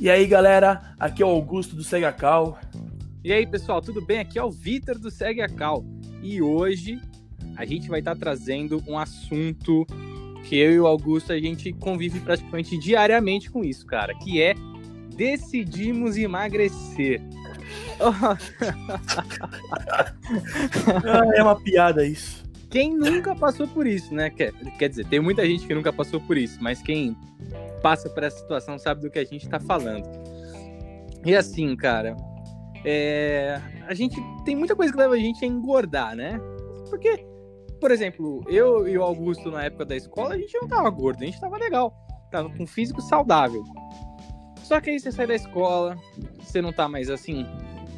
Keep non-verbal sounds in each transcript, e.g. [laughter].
E aí, galera, aqui é o Augusto do Segue a Cal. E aí, pessoal, tudo bem? Aqui é o Vitor do Segue a Cal. E hoje a gente vai estar trazendo um assunto que eu e o Augusto a gente convive praticamente diariamente com isso, cara, que é decidimos emagrecer. ah, é uma piada isso. Quem nunca passou por isso, né? Quer, quer dizer, tem muita gente que nunca passou por isso, mas quem passa por essa situação sabe do que a gente está falando. E assim, cara, é... a gente tem muita coisa que leva a gente a engordar, né? Porque, por exemplo, eu e o Augusto na época da escola, a gente não tava gordo, a gente tava legal, tava com físico saudável. Só que aí você sai da escola, você não tá mais assim,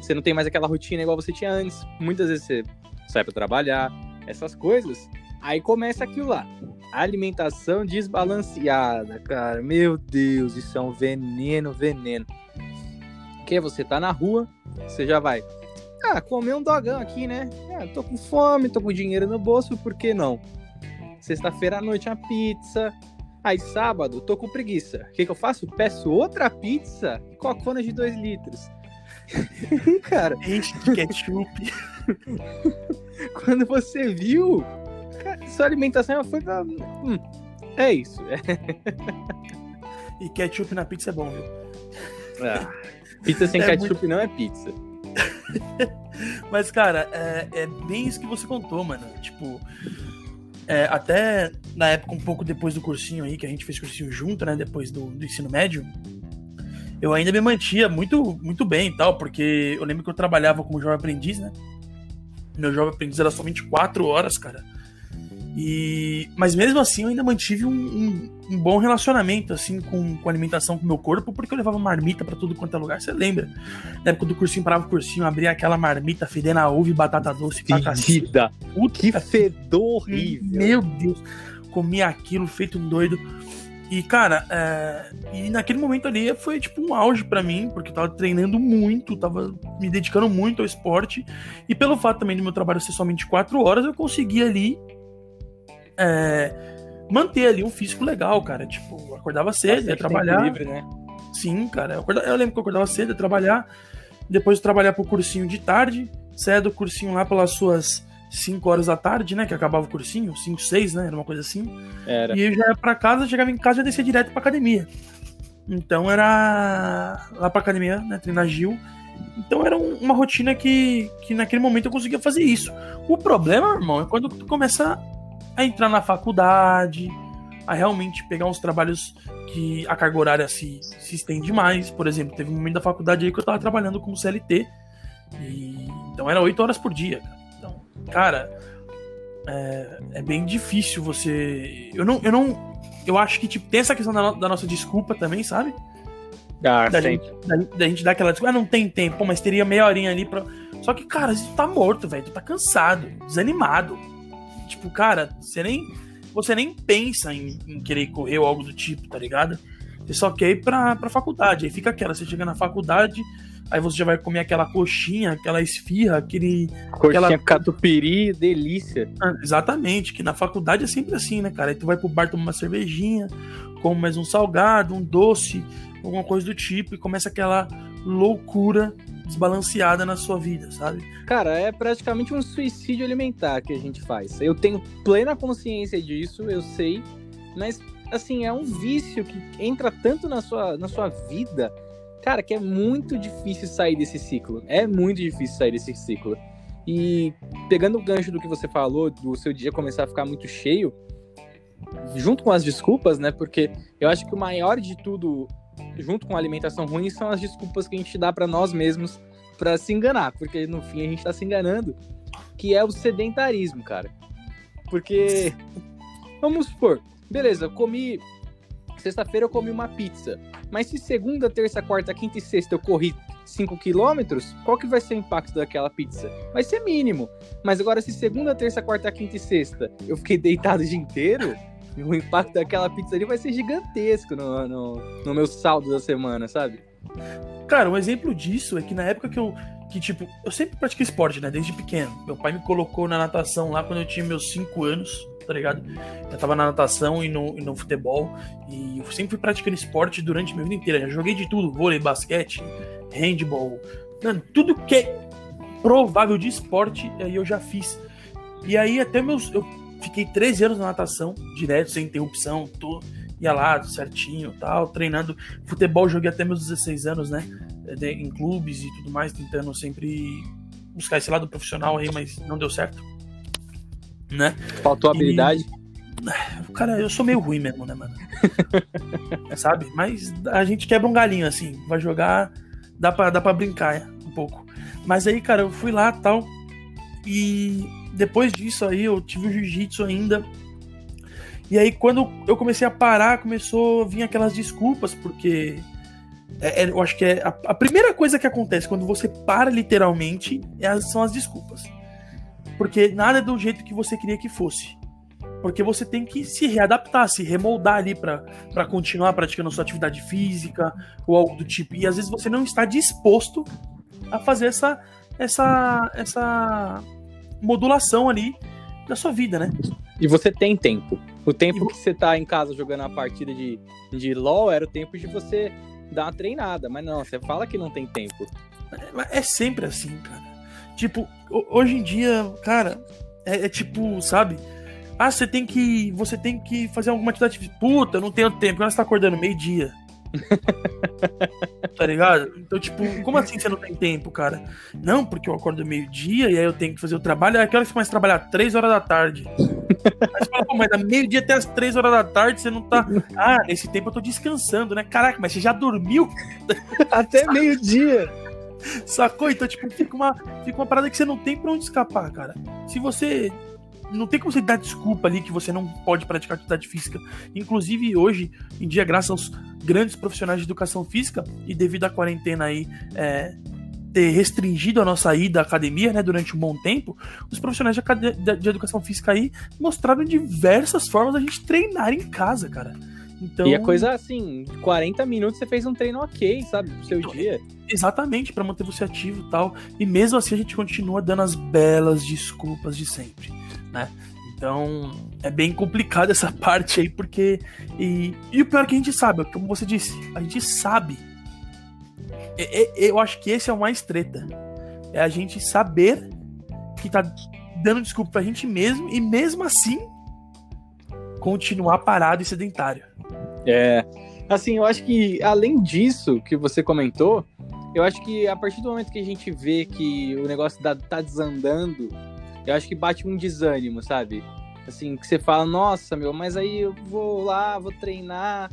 você não tem mais aquela rotina igual você tinha antes. Muitas vezes você sai para trabalhar, essas coisas. Aí começa aquilo lá. Alimentação desbalanceada, cara. Meu Deus, isso é um veneno, veneno. Que você tá na rua, você já vai. Ah, comer um dogão aqui, né? Ah, tô com fome, tô com dinheiro no bolso, por que não? Sexta-feira à noite uma pizza. Aí sábado, tô com preguiça. O que, que eu faço? Peço outra pizza e cocona de 2 litros. [laughs] cara. Enche de ketchup. [laughs] Quando você viu, sua alimentação foi pra. Hum, é isso. [laughs] e ketchup na pizza é bom, viu? Ah, pizza sem é ketchup muito... não é pizza. [laughs] Mas, cara, é, é, bem isso que você contou, mano. Tipo, é, até na época, um pouco depois do cursinho aí, que a gente fez cursinho junto, né? Depois do, do ensino médio, eu ainda me mantia muito, muito bem e tal, porque eu lembro que eu trabalhava como jovem aprendiz, né? Meu jovem aprendiz era só 24 horas, cara. E, mas mesmo assim eu ainda mantive um, um, um, bom relacionamento assim com, com a alimentação com o meu corpo, porque eu levava marmita para tudo quanto é lugar. Você lembra? Na época do cursinho, parava o cursinho, abria aquela marmita fedendo a uva e batata doce. Fedida! Que fedor horrível! Meu Deus! Comia aquilo feito um doido. E, cara, é... e naquele momento ali foi tipo um auge para mim, porque eu tava treinando muito, tava me dedicando muito ao esporte. E pelo fato também do meu trabalho ser somente quatro horas, eu consegui ali é... manter ali um físico legal, cara. Tipo, acordava cedo, ia trabalhar. Livre, né? Sim, cara. Eu, acordava... eu, lembro que eu acordava cedo, ia trabalhar. Depois de trabalhar pro cursinho de tarde, saia do cursinho lá pelas suas 5 horas da tarde, né? Que acabava o cursinho, 5, 6, né? Era uma coisa assim. Era. E eu já ia pra casa, chegava em casa e descia direto pra academia. Então era lá pra academia, né? Treinar Gil. Então era um, uma rotina que, que naquele momento eu conseguia fazer isso. O problema, irmão, é quando tu começa a entrar na faculdade, a realmente pegar uns trabalhos que a carga horária se, se estende mais. Por exemplo, teve um momento da faculdade aí que eu tava trabalhando como CLT. E, então era 8 horas por dia, cara cara, é, é, bem difícil você. Eu não, eu não. Eu acho que tipo, tem essa questão da, no, da nossa desculpa também, sabe? Ah, da, gente, da, da, gente dar aquela desculpa, ah, não tem tempo, mas teria meia horinha ali pra. Só que, cara, você tá morto, velho. Tu tá cansado, desanimado. Tipo, cara, você nem. Você nem pensa em, em querer correr ou algo do tipo, tá ligado? Você só quer ir pra, pra faculdade. Aí fica aquela, você chega na faculdade, Aí você já vai comer aquela coxinha, aquela esfirra, aquele. Coxinha aquela... catupiry, delícia. Ah, exatamente, que na faculdade é sempre assim, né, cara? Aí tu vai pro bar tomar uma cervejinha, come mais um salgado, um doce, alguma coisa do tipo, e começa aquela loucura desbalanceada na sua vida, sabe? Cara, é praticamente um suicídio alimentar que a gente faz. Eu tenho plena consciência disso, eu sei, mas assim, é um vício que entra tanto na sua, na sua vida cara, que é muito difícil sair desse ciclo. É muito difícil sair desse ciclo. E pegando o gancho do que você falou, do seu dia começar a ficar muito cheio, junto com as desculpas, né? Porque eu acho que o maior de tudo, junto com a alimentação ruim, são as desculpas que a gente dá para nós mesmos para se enganar, porque no fim a gente tá se enganando, que é o sedentarismo, cara. Porque vamos supor, beleza, eu comi sexta-feira eu comi uma pizza. Mas se segunda, terça, quarta, quinta e sexta eu corri 5 quilômetros, qual que vai ser o impacto daquela pizza? Vai ser mínimo. Mas agora, se segunda, terça, quarta, quinta e sexta eu fiquei deitado o dia inteiro, [laughs] o impacto daquela pizza ali vai ser gigantesco no, no, no meu saldo da semana, sabe? Cara, um exemplo disso é que na época que eu. Que, tipo, eu sempre pratiquei esporte, né? Desde pequeno. Meu pai me colocou na natação lá quando eu tinha meus 5 anos tá ligado? Eu tava na natação e no, e no futebol. E eu sempre fui praticando esporte durante minha vida inteira. Já joguei de tudo: vôlei, basquete, handball. Mano, tudo que é provável de esporte, aí eu já fiz. E aí até meus. Eu fiquei 13 anos na natação, direto, sem interrupção, tô, ia lá certinho tal, treinando. Futebol joguei até meus 16 anos, né? Em clubes e tudo mais, tentando sempre buscar esse lado profissional aí, mas não deu certo. Né? Faltou habilidade? E... Cara, eu sou meio ruim mesmo, né, mano? [laughs] Sabe? Mas a gente quebra um galinho assim, vai jogar, dá pra, dá pra brincar um pouco. Mas aí, cara, eu fui lá tal. E depois disso aí eu tive o jiu-jitsu ainda. E aí, quando eu comecei a parar, começou a vir aquelas desculpas, porque é, é, eu acho que é a, a, primeira coisa que acontece quando você para literalmente é, são as desculpas. Porque nada é do jeito que você queria que fosse. Porque você tem que se readaptar, se remoldar ali para continuar praticando sua atividade física ou algo do tipo. E às vezes você não está disposto a fazer essa, essa, essa modulação ali da sua vida, né? E você tem tempo. O tempo e... que você tá em casa jogando a partida de, de LoL era o tempo de você dar uma treinada. Mas não, você fala que não tem tempo. É, é sempre assim, cara. Tipo, hoje em dia, cara, é, é tipo, sabe? Ah, você tem que. Você tem que fazer alguma atividade. Puta, não tenho tempo. Quando você tá acordando meio-dia. [laughs] tá ligado? Então, tipo, como assim você não tem tempo, cara? Não, porque eu acordo meio-dia e aí eu tenho que fazer o trabalho. Aí que hora você começa a trabalhar? Três horas da tarde. Aí você fala, pô, mas da meio-dia até as três horas da tarde você não tá. Ah, nesse tempo eu tô descansando, né? Caraca, mas você já dormiu? [laughs] Até meio-dia. Sacou? Então, tipo, fica uma, fica uma parada que você não tem pra onde escapar, cara. Se você não tem como você dar desculpa ali que você não pode praticar atividade física. Inclusive, hoje em dia, graças aos grandes profissionais de educação física e devido à quarentena aí é, ter restringido a nossa ida à academia, né, durante um bom tempo, os profissionais de, de, educação física aí mostraram diversas formas da gente treinar em casa, cara. Então... E a coisa assim, 40 minutos você fez um treino ok, sabe, pro seu então, dia. Exatamente, para manter você ativo e tal. E mesmo assim a gente continua dando as belas desculpas de sempre né? Então é bem complicado essa [laughs] parte aí, porque. E, e o pior é que a gente sabe, como você disse, a gente sabe. É, é, eu acho que esse é o mais treta. É a gente saber que tá dando desculpa pra gente mesmo e mesmo assim continuar parado e sedentário. É. Assim, eu acho que além disso que você comentou, eu acho que a partir do momento que a gente vê que o negócio tá desandando eu acho que bate um desânimo, sabe? Assim, que você fala, nossa, meu, mas aí eu vou lá, vou treinar,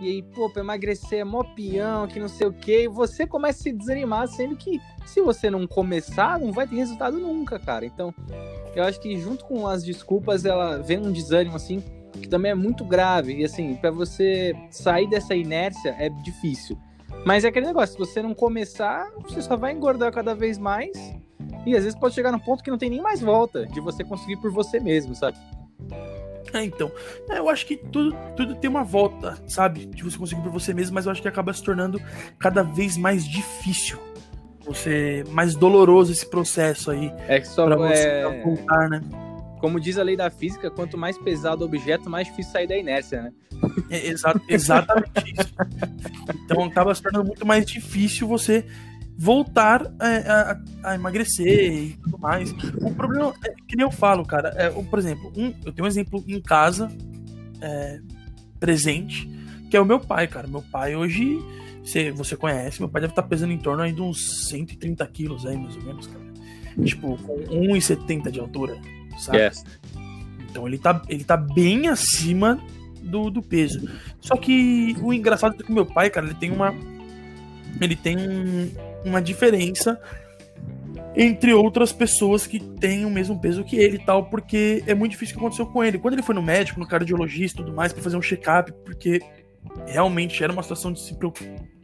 e aí, pô, pra emagrecer é mó peão, que não sei o quê, e você começa a se desanimar, sendo que se você não começar, não vai ter resultado nunca, cara. Então, eu acho que junto com as desculpas, ela vem um desânimo, assim, que também é muito grave, e assim, para você sair dessa inércia é difícil. Mas é aquele negócio, se você não começar, você só vai engordar cada vez mais, e às vezes pode chegar num ponto que não tem nem mais volta de você conseguir por você mesmo, sabe? É, então. É, eu acho que tudo, tudo tem uma volta, sabe? De você conseguir por você mesmo, mas eu acho que acaba se tornando cada vez mais difícil. Você. Mais doloroso esse processo aí. É que só pra você é... voltar, né? Como diz a lei da física, quanto mais pesado o objeto, mais difícil sair da inércia, né? É, exa exatamente isso. [laughs] Então acaba se tornando muito mais difícil você voltar é, a, a, emagrecer e tudo mais. O problema é que nem eu falo, cara. É, por exemplo, um, eu tenho um exemplo em casa é, presente, que é o meu pai, cara. Meu pai hoje, você, você conhece, meu pai deve estar tá pesando em torno aí de uns 130 quilos aí, mais ou menos, cara. Tipo, com 1,70 de altura, sabe? Yes. Então ele tá, ele tá bem acima do, do peso. Só que o engraçado é que o meu pai, cara, ele tem uma. Ele tem um, uma diferença entre outras pessoas que têm o mesmo peso que ele e tal, porque é muito difícil o que aconteceu com ele. Quando ele foi no médico, no cardiologista e tudo mais, para fazer um check-up, porque realmente era uma situação de, se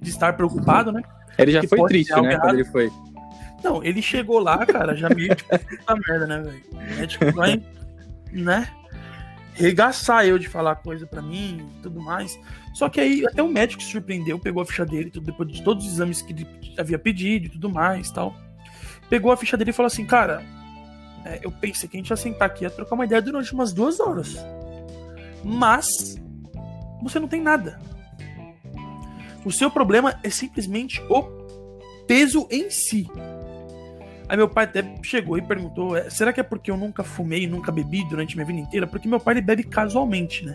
de estar preocupado, né? Ele já foi triste, né, quando ele foi. Não, ele chegou lá, cara, já meio tipo, [laughs] puta merda, né, velho? O médico vai, né? regaçar eu de falar coisa para mim e tudo mais. Só que aí até o médico se surpreendeu, pegou a ficha dele, depois de todos os exames que ele havia pedido e tudo mais tal. Pegou a ficha dele e falou assim, cara, é, eu pensei que a gente ia sentar aqui e trocar uma ideia durante umas duas horas. Mas você não tem nada. O seu problema é simplesmente o peso em si. Aí meu pai até chegou e perguntou: é, será que é porque eu nunca fumei, nunca bebi durante minha vida inteira? Porque meu pai ele bebe casualmente, né?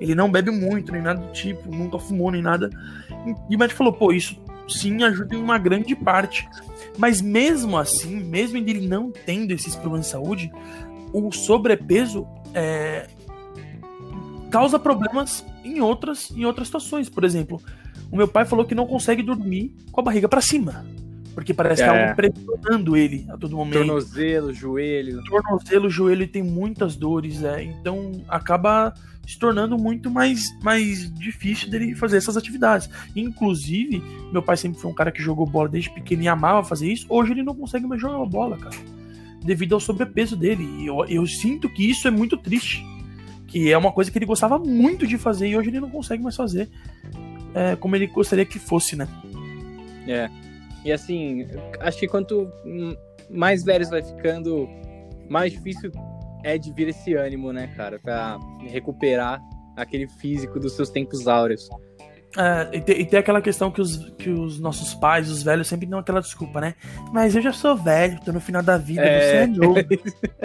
Ele não bebe muito, nem nada do tipo, nunca fumou, nem nada. E o médico falou: pô, isso sim ajuda em uma grande parte. Mas mesmo assim, mesmo ele não tendo esses problemas de saúde, o sobrepeso é, causa problemas em outras, em outras situações. Por exemplo, o meu pai falou que não consegue dormir com a barriga para cima. Porque parece é. que algo pressionando ele a todo momento. Tornozelo, joelho. Tornozelo, joelho, tem muitas dores, é. Então acaba se tornando muito mais, mais difícil dele fazer essas atividades. Inclusive, meu pai sempre foi um cara que jogou bola desde pequeno e amava fazer isso. Hoje ele não consegue mais jogar bola, cara. Devido ao sobrepeso dele. E eu, eu sinto que isso é muito triste. Que é uma coisa que ele gostava muito de fazer e hoje ele não consegue mais fazer é, como ele gostaria que fosse, né? É. E assim, acho que quanto mais velhos vai ficando, mais difícil é de vir esse ânimo, né, cara, pra recuperar aquele físico dos seus tempos áureos. É, e, tem, e, tem, aquela questão que os, que os nossos pais, os velhos, sempre dão aquela desculpa, né? Mas eu já sou velho, tô no final da vida, é... você é novo.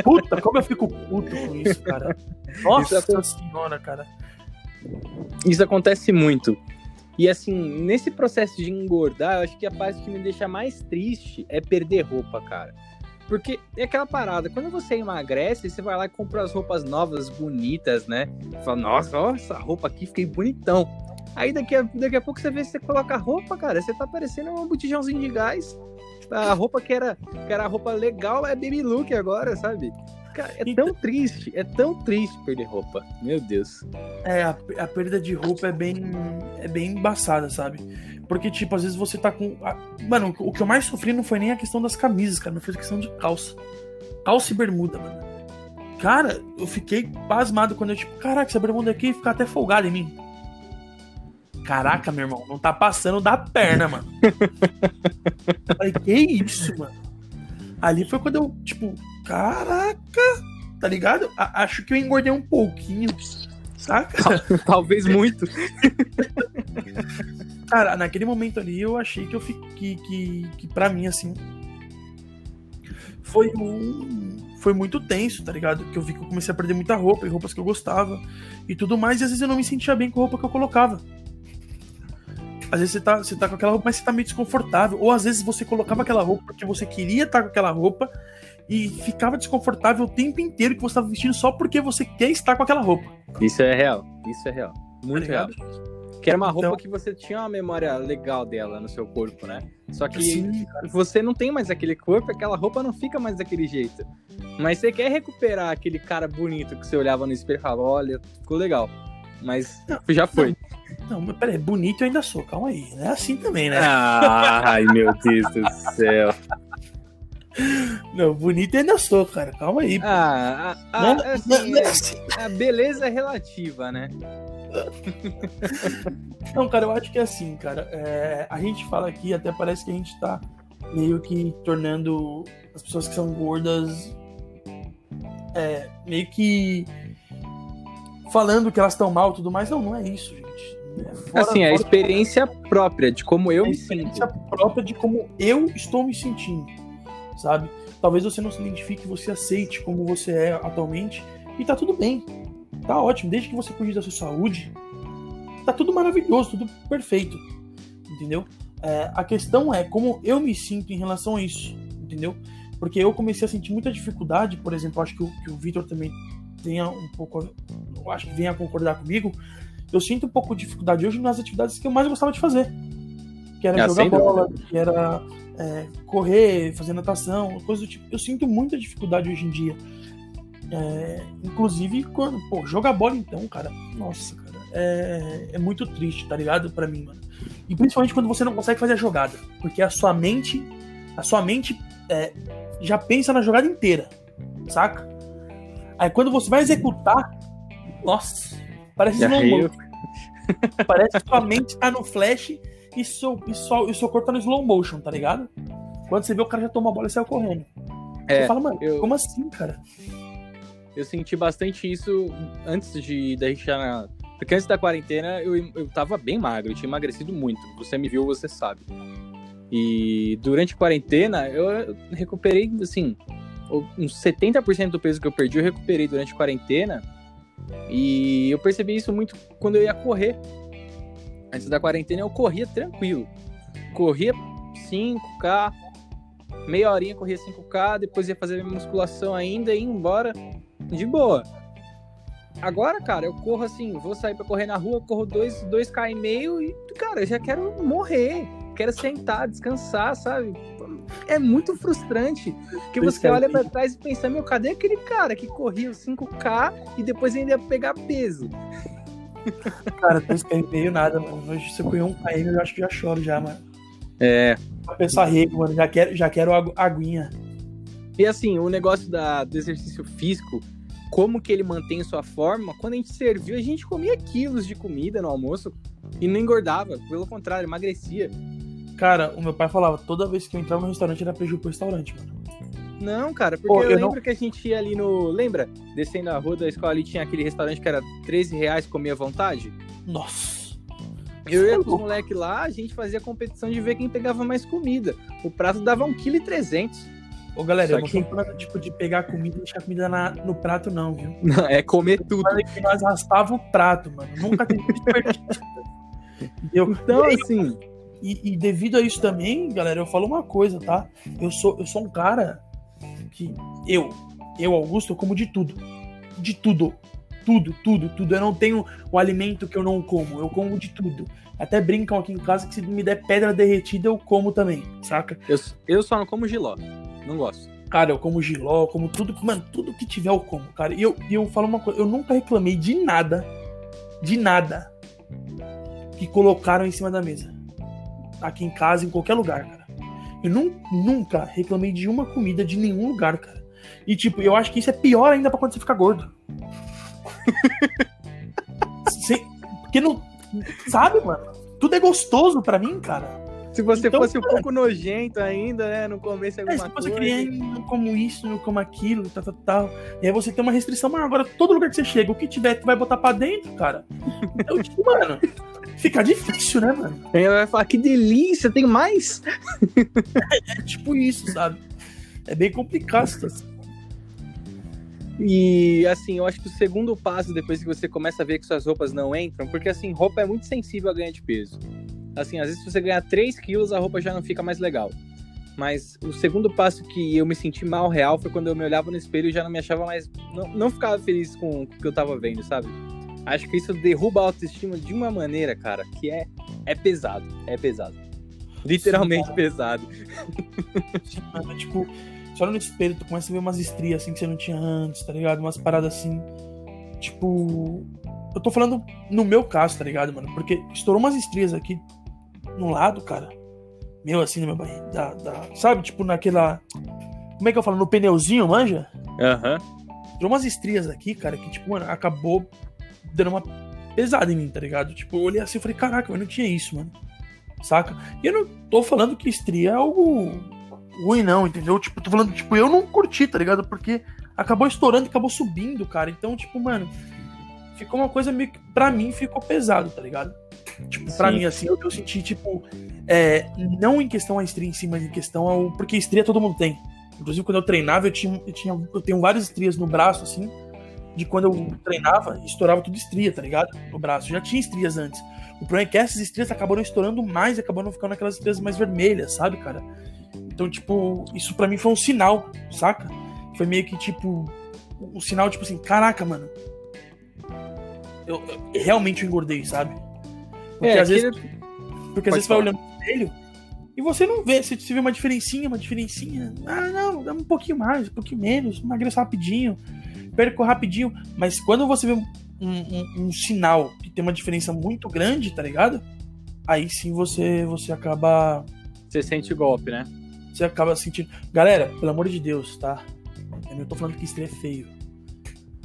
Puta, como eu fico puto com isso, cara. [laughs] Nossa isso senhora, cara. Isso acontece muito. E assim, nesse processo de engordar, eu acho que a parte que me deixa mais triste é perder roupa, cara. Porque é aquela parada, quando você emagrece, você vai lá e compra as roupas novas, bonitas, né? Fala, nossa, ó, essa roupa aqui, fiquei bonitão. Aí daqui a, daqui a pouco você vê se você coloca a roupa, cara, você tá parecendo um botijãozinho de gás. A roupa que era, que era a roupa legal é baby look agora, sabe? Cara, é então... tão triste, é tão triste perder roupa. Meu Deus. É, a, a, perda de roupa é bem, é bem embaçada, sabe? Porque, tipo, às vezes você tá com. A... Mano, o que eu mais sofri não foi nem a questão das camisas, cara, não foi a questão de calça. Calça e bermuda, mano. Cara, eu fiquei pasmado quando eu, tipo, caraca, essa bermuda aqui fica até folgada em mim. Caraca, meu irmão, não tá passando da perna, mano. [laughs] falei, que isso, mano? Ali foi quando eu, tipo, caraca, tá ligado? A acho que eu engordei um pouquinho, saca? [laughs] Talvez muito. Cara, naquele momento ali eu achei que eu fiquei, que, que pra mim, assim, foi um. Foi muito tenso, tá ligado? Que eu vi que eu comecei a perder muita roupa e roupas que eu gostava e tudo mais, e às vezes eu não me sentia bem com a roupa que eu colocava. Às vezes você tá, você tá com aquela roupa, mas você tá meio desconfortável. Ou às vezes você colocava aquela roupa porque você queria estar com aquela roupa e ficava desconfortável o tempo inteiro que você estava vestindo só porque você quer estar com aquela roupa. Isso é real. Isso é real. Muito tá real. Que era uma roupa então... que você tinha uma memória legal dela no seu corpo, né? Só que Sim, você não tem mais aquele corpo, aquela roupa não fica mais daquele jeito. Mas você quer recuperar aquele cara bonito que você olhava no espelho e falava, olha, ficou legal. Mas não, já foi. Não, mas peraí, bonito eu ainda sou, calma aí. Não é assim também, né? Ai, meu Deus do céu. Não, bonito eu ainda sou, cara. Calma aí. Ah, a, a, não, assim, não, é assim. a beleza é relativa, né? [laughs] Não, cara, eu acho que é assim, cara. É, a gente fala aqui, até parece que a gente tá meio que tornando as pessoas que são gordas é, meio que falando que elas estão mal e tudo mais. Não, não é isso, gente. Fora, assim, a experiência própria de como eu é me sinto. A experiência própria de como eu estou me sentindo, sabe? Talvez você não se identifique, você aceite como você é atualmente e tá tudo bem. Tá ótimo, desde que você cuide da sua saúde, tá tudo maravilhoso, tudo perfeito, entendeu? É, a questão é como eu me sinto em relação a isso, entendeu? Porque eu comecei a sentir muita dificuldade, por exemplo, acho que o, que o Vitor também tenha um pouco, eu acho que venha a concordar comigo, eu sinto um pouco de dificuldade hoje nas atividades que eu mais gostava de fazer. Que era ah, jogar bola, que era é, correr, fazer natação, coisas do tipo. Eu sinto muita dificuldade hoje em dia. É, inclusive, quando, pô, jogar bola então, cara, nossa, cara, é, é muito triste, tá ligado? para mim, mano. E principalmente quando você não consegue fazer a jogada, porque a sua mente, a sua mente é, já pensa na jogada inteira, saca? Aí quando você vai executar, nossa, parece motion. Parece que sua mente tá no flash e seu, e, seu, e seu corpo tá no slow motion, tá ligado? Quando você vê o cara já tomou a bola e saiu correndo. É, Você fala, mano, eu... como assim, cara? Eu senti bastante isso antes de deixar na. Porque antes da quarentena eu, eu tava bem magro, eu tinha emagrecido muito. Você me viu, você sabe. E durante a quarentena eu recuperei, assim, uns 70% do peso que eu perdi eu recuperei durante a quarentena. E eu percebi isso muito quando eu ia correr. Antes da quarentena eu corria tranquilo. Corria 5K, meia horinha corria 5K, depois ia fazer minha musculação ainda e ia embora de boa. Agora, cara, eu corro assim, vou sair para correr na rua, corro 2, 2K e meio e, cara, eu já quero morrer. Quero sentar, descansar, sabe? É muito frustrante. Que você olha para trás e pensa, meu, cadê aquele cara que corria os 5K e depois ainda ia pegar peso? [laughs] Cara, 2K e meio nada, mano. Hoje se eu correr um KM, eu acho que já choro já, mano. É. Pra pensar rico, mano. Já quero, já quero aguinha. E assim, o negócio da, do exercício físico, como que ele mantém sua forma, quando a gente serviu, a gente comia quilos de comida no almoço e não engordava, pelo contrário, emagrecia. Cara, o meu pai falava, toda vez que eu entrava no restaurante era prejuízo pro restaurante, mano. Não, cara, porque Pô, eu, eu, lembro não... que a gente ia ali no. Lembra? Descendo a rua da escola ali tinha aquele restaurante que era 13 reais comia à vontade? Nossa. Eu ia com os moleques lá, a gente fazia competição de ver quem pegava mais comida. O prato dava 1,3 kg. Ô, galera, Só eu não que... tô falando tipo, de pegar comida e deixar comida na, no prato, não, viu? [laughs] Não, é comer eu tudo. que nós raspava o prato, mano. Nunca teve desperdício. [laughs] então, assim. E, e, devido a isso também, galera, eu falo uma coisa, tá? Eu sou, eu sou um cara que. Eu, eu, Augusto, eu como de tudo. De tudo. Tudo, tudo, tudo. Eu não tenho o alimento que eu não como. Eu como de tudo. Até brincam aqui em casa que se me der pedra derretida, eu como também, saca? Eu, eu só não como giló. Não gosto. Cara, eu como giló, como tudo, mano, tudo que tiver eu como, cara. E eu, e eu falo uma coisa, eu nunca reclamei de nada, de nada que colocaram em cima da mesa. Aqui em casa, em qualquer lugar, cara. Eu não, nunca reclamei de uma comida de nenhum lugar, cara. E tipo, eu acho que isso é pior ainda pra quando você fica gordo. [laughs] porque não. Sabe, mano? Tudo é gostoso para mim, cara. Se você então, fosse um pouco nojento ainda, né? No começo é alguma é, se você coisa. não como isso, não como aquilo, tal, tal, tal. E aí você tem uma restrição, mas agora todo lugar que você chega, o que tiver, tu vai botar pra dentro, cara. Então, tipo, mano, fica difícil, né, mano? Aí vai falar, que delícia, tem mais? é, [laughs] é tipo isso, sabe? É bem complicado situação. E assim, eu acho que o segundo passo, depois que você começa a ver que suas roupas não entram, porque assim, roupa é muito sensível a ganhar de peso. Assim, às vezes se você ganhar 3 quilos, a roupa já não fica mais legal. Mas o segundo passo que eu me senti mal real foi quando eu me olhava no espelho e já não me achava mais. Não, não ficava feliz com o que eu tava vendo, sabe? Acho que isso derruba a autoestima de uma maneira, cara, que é, é pesado. É pesado. Literalmente Sim, pesado. Sim, mano, tipo, só no espelho tu começa a ver umas estrias assim que você não tinha antes, tá ligado? Umas paradas assim. Tipo. Eu tô falando no meu caso, tá ligado, mano? Porque estourou umas estrias aqui no lado, cara. Meu, assim, no meu barriga. Da, da, sabe, tipo, naquela. Como é que eu falo? No pneuzinho, manja? Aham. Uhum. Deu umas estrias aqui, cara, que, tipo, mano, acabou dando uma pesada em mim, tá ligado? Tipo, eu olhei assim e falei, caraca, mas não tinha isso, mano. Saca? E eu não tô falando que estria é algo ruim, não, entendeu? Tipo, tô falando, tipo, eu não curti, tá ligado? Porque acabou estourando e acabou subindo, cara. Então, tipo, mano, ficou uma coisa meio que, pra mim, ficou pesado, tá ligado? Tipo, Sim. pra mim, assim, eu, eu senti, tipo, é, não em questão a estria em si, mas em questão ao. Porque estria todo mundo tem. Inclusive, quando eu treinava, eu tinha, eu tinha. Eu tenho várias estrias no braço, assim. De quando eu treinava, estourava tudo estria, tá ligado? No braço. Já tinha estrias antes. O problema é que essas estrias acabaram estourando mais e acabaram ficando aquelas estrias mais vermelhas, sabe, cara? Então, tipo, isso para mim foi um sinal, saca? Foi meio que, tipo, um sinal, tipo assim, caraca, mano. Eu, eu realmente engordei, sabe? Porque é, às vezes. Porque às vezes vai olhando no espelho e você não vê. Se você vê uma diferencinha, uma diferencinha. Ah, não, dá um pouquinho mais, um pouquinho menos, emagreço rapidinho, perco rapidinho. Mas quando você vê um, um, um, sinal que tem uma diferença muito grande, tá ligado? Aí sim você, você acaba. Você sente o golpe, né? Você acaba sentindo. Galera, pelo amor de Deus, tá? Eu não tô falando que estreia é feio.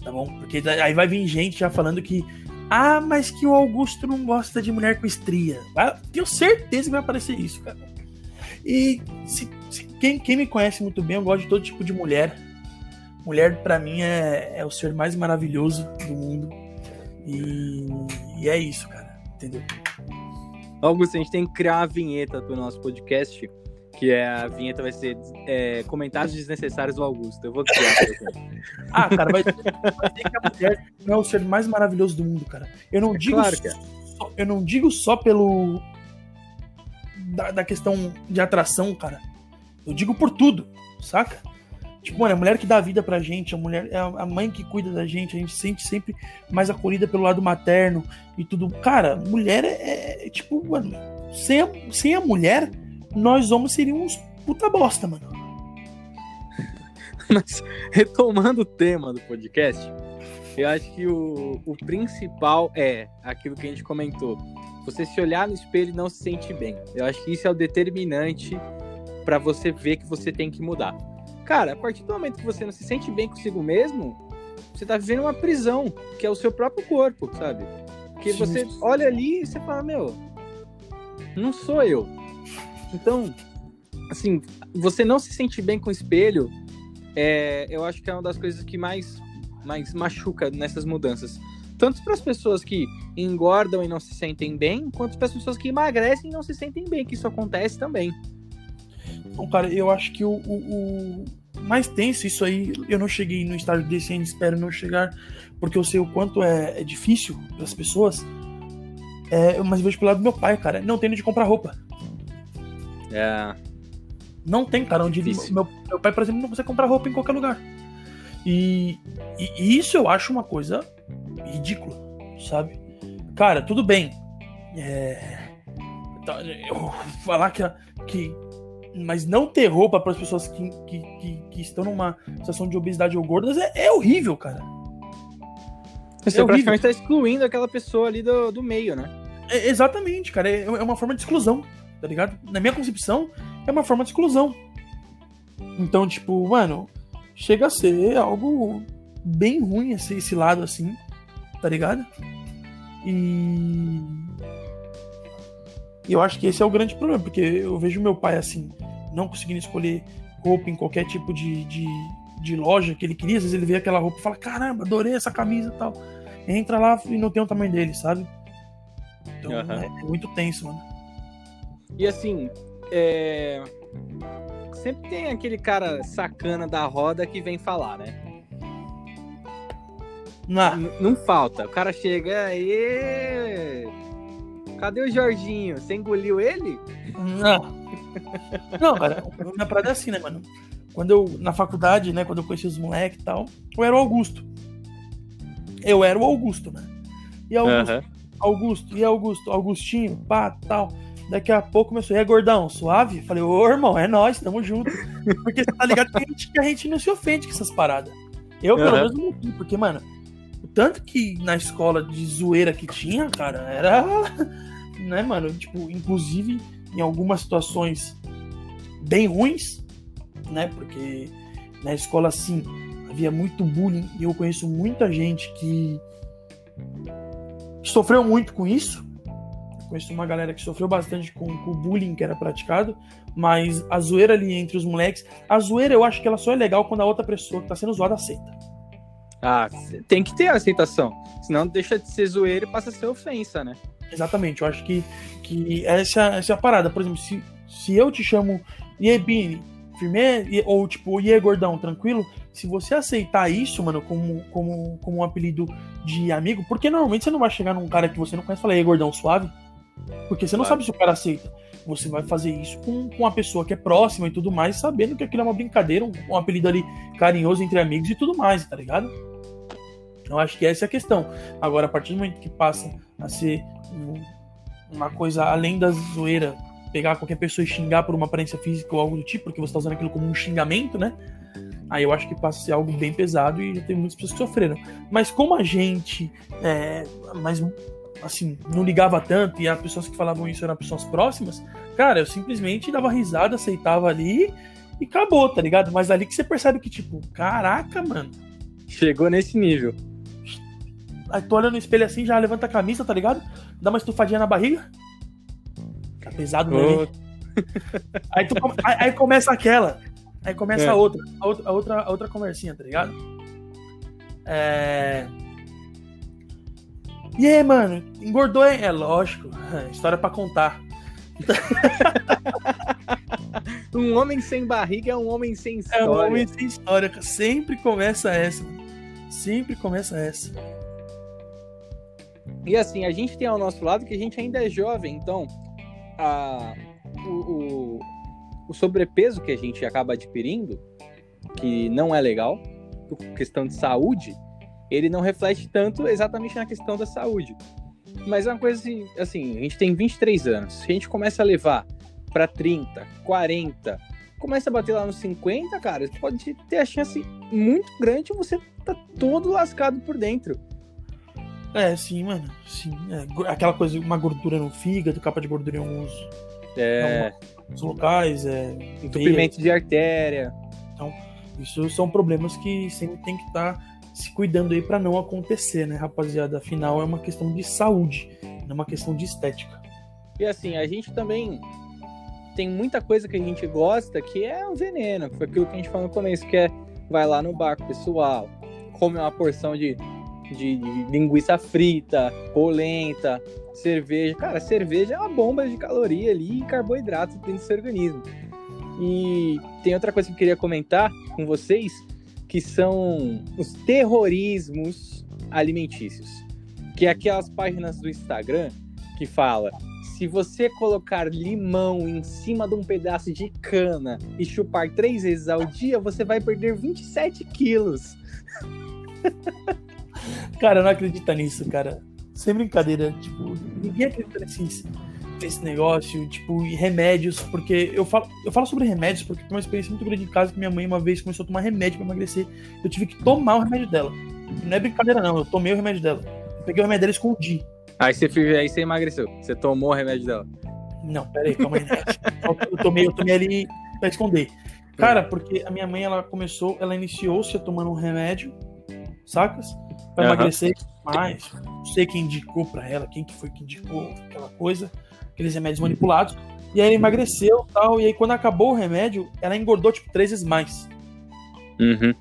Tá bom? Porque aí vai vir gente já falando que ah, mas que o Augusto não gosta de mulher com estria. Ah, tenho certeza que vai aparecer isso, cara. E se, se, quem, quem me conhece muito bem, eu gosto de todo tipo de mulher. Mulher, para mim, é, é o ser mais maravilhoso do mundo. E, e é isso, cara. Entendeu? Augusto, a gente tem que criar uma vinheta pro nosso podcast, que é a vinheta vai ser é, comentários desnecessários do Augusto. Eu vou criar. [laughs] ah, cara, vai, vai ter que a mulher não é o ser mais maravilhoso do mundo, cara. Eu não é digo, claro, só, eu não digo só pelo da, da questão de atração, cara. Eu digo por tudo, saca? Tipo, mano, a mulher que dá vida pra gente, a mulher, é a mãe que cuida da gente, a gente se sente sempre mais acolhida pelo lado materno e tudo. Cara, mulher é, é, é tipo, mano, sem a, sem a mulher, nós homens seríamos puta bosta, mano. [laughs] Mas, retomando o tema do podcast, eu acho que o, o principal é aquilo que a gente comentou. Você se olhar no espelho e não se sente bem. Eu acho que isso é o determinante para você ver que você tem que mudar. Cara, a partir do momento que você não se sente bem consigo mesmo, você tá vivendo uma prisão, que é o seu próprio corpo, sabe? Que você olha ali e você fala, meu, não sou eu. Então, assim, você não se sente bem com o espelho, é, eu acho que é uma das coisas que mais, mais machuca nessas mudanças. Tanto para as pessoas que engordam e não se sentem bem, quanto para as pessoas que emagrecem e não se sentem bem, que isso acontece também. Bom, cara, eu acho que o, o, o, mais tenso, isso aí, eu não cheguei no estágio desse ainda, espero não chegar, porque eu sei o quanto é, é difícil para as pessoas. É, mas eu vejo pelo lado do meu pai, cara, não tendo de comprar roupa. É. Não tem, cara, onde ele, meu, meu pai, por exemplo, não consegue comprar roupa em qualquer lugar. E, e, e isso eu acho uma coisa ridícula, sabe? Cara, tudo bem. É, tá, eu falar que, que mas não ter roupa para as pessoas que, que, que, que, estão numa situação de obesidade ou gordas é, é horrível, cara. Você é praticamente está excluindo aquela pessoa ali do, do meio, né? É, exatamente, cara. É, é uma forma de exclusão, tá ligado? Na minha concepção, é uma forma de exclusão. Então, tipo, mano, chega a ser algo bem ruim esse, esse lado assim, tá ligado? E e eu acho que esse é o grande problema, porque eu vejo meu pai assim, não conseguindo escolher roupa em qualquer tipo de, de, de loja que ele queria. Às vezes ele vê aquela roupa e fala: Caramba, adorei essa camisa e tal. Entra lá e não tem o tamanho dele, sabe? Então uhum. é, é, muito tenso, mano. E assim, é... sempre tem aquele cara sacana da roda que vem falar, né? Não, não falta. O cara chega aí Cadê o Jorginho? Você engoliu ele? Não. Não, cara, minha parada é assim, né, mano? Quando eu, na faculdade, né, quando eu conheci os moleques e tal, eu era o Augusto. Eu era o Augusto, né? E Augusto, uhum. Augusto, e Augusto, Augustinho, pá, tal. Daqui a pouco começou, e aí, gordão, suave? Falei, ô, irmão, é nós, tamo junto. Porque você tá ligado que a, gente, que a gente não se ofende com essas paradas. Eu, pelo menos, não porque, mano, o tanto que na escola de zoeira que tinha, cara, era [laughs] né, mano? Tipo, inclusive em algumas situações bem ruins, né? Porque na escola, sim, havia muito bullying e eu conheço muita gente que sofreu muito com isso. Conheço uma galera que sofreu bastante com, com, o bullying que era praticado, mas a zoeira ali entre os moleques, a zoeira eu acho que ela só é legal quando a outra pessoa que tá sendo zoada aceita. Ah, tem que ter a aceitação, senão deixa de ser zoeira e passa a ser ofensa, né? Exatamente, eu acho que, que essa, essa é a parada. Por exemplo, se, se eu te chamo Iebini, firme, ou tipo, Iê Gordão, tranquilo, se você aceitar isso, mano, como, como, como um apelido de amigo, porque normalmente você não vai chegar num cara que você não conhece e falar, Iê Gordão, suave, porque você não claro. sabe se o cara aceita. Você vai fazer isso com, com uma pessoa que é próxima e tudo mais, sabendo que aquilo é uma brincadeira, um, um apelido ali carinhoso entre amigos e tudo mais, tá ligado? Eu acho que essa é a questão. Agora, a partir do momento que passa a ser uma coisa além da zoeira, pegar qualquer pessoa e xingar por uma aparência física ou algo do tipo, porque você está usando aquilo como um xingamento, né? Aí eu acho que passa a ser algo bem pesado e já tem muitas pessoas que sofreram. Mas como a gente, é, mas assim, não ligava tanto e as pessoas que falavam isso eram pessoas próximas, cara, eu simplesmente dava risada, aceitava ali e acabou, tá ligado? Mas ali que você percebe que, tipo, caraca, mano. Chegou nesse nível. Aí tu olha no espelho assim, já levanta a camisa, tá ligado? Dá uma estufadinha na barriga. Tá pesado, oh. [laughs] aí, tu, aí, aí, começa aquela. Aí começa é. a, outra, a outra, a outra, a outra conversinha, tá ligado? É. E aí, mano, engordou, hein? É lógico, história para contar. [laughs] um homem sem barriga é um homem sem história. É um homem sem história. Sempre começa essa. Sempre começa essa. E assim, a gente tem ao nosso lado que a gente ainda é jovem, então a, o, o, o sobrepeso que a gente acaba adquirindo, que não é legal, por questão de saúde, ele não reflete tanto exatamente na questão da saúde. Mas é uma coisa assim, assim, a gente tem 23 anos. Se a gente começa a levar para 30, 40, começa a bater lá nos 50, cara, pode ter a chance muito grande de você tá todo lascado por dentro. É, sim, mano. Sim. É, aquela coisa, uma gordura no fígado, capa de gordura em alguns, é... alguns locais. É, Entupimento de artéria. Então, isso são problemas que sempre tem que estar tá se cuidando aí para não acontecer, né, rapaziada? Afinal, é uma questão de saúde, não é uma questão de estética. E assim, a gente também tem muita coisa que a gente gosta que é um veneno, foi aquilo que a gente falou no começo, que é vai lá no bar pessoal, come uma porção de, de, de linguiça frita, polenta, cerveja. Cara, cerveja é uma bomba de caloria ali e carboidrato dentro do seu organismo. E tem outra coisa que eu queria comentar com vocês, que são os terrorismos alimentícios. Que é aquelas páginas do Instagram que fala se você colocar limão em cima de um pedaço de cana e chupar três vezes ao dia, você vai perder 27 quilos. [laughs] cara, não acredita nisso, cara. Sem brincadeira, tipo, ninguém acredita nesse, nesse negócio, tipo, e remédios, porque eu falo, eu falo sobre remédios porque tem uma experiência muito grande em casa que minha mãe uma vez começou a tomar remédio para emagrecer. Eu tive que tomar o remédio dela. Não é brincadeira, não, eu tomei o remédio dela. Eu peguei o remédio dela e escondi. Aí você, aí você emagreceu. Você tomou o remédio dela. Não, peraí, calma aí. eu, tomei, eu tomei ali pra esconder. Cara, porque a minha mãe, ela começou, ela iniciou-se tomando um remédio, sacas? Pra uhum. emagrecer mais. Não sei quem indicou pra ela, quem que foi que indicou aquela coisa, aqueles remédios manipulados. E aí ela emagreceu e tal. E aí quando acabou o remédio, ela engordou, tipo, três vezes mais. Uhum.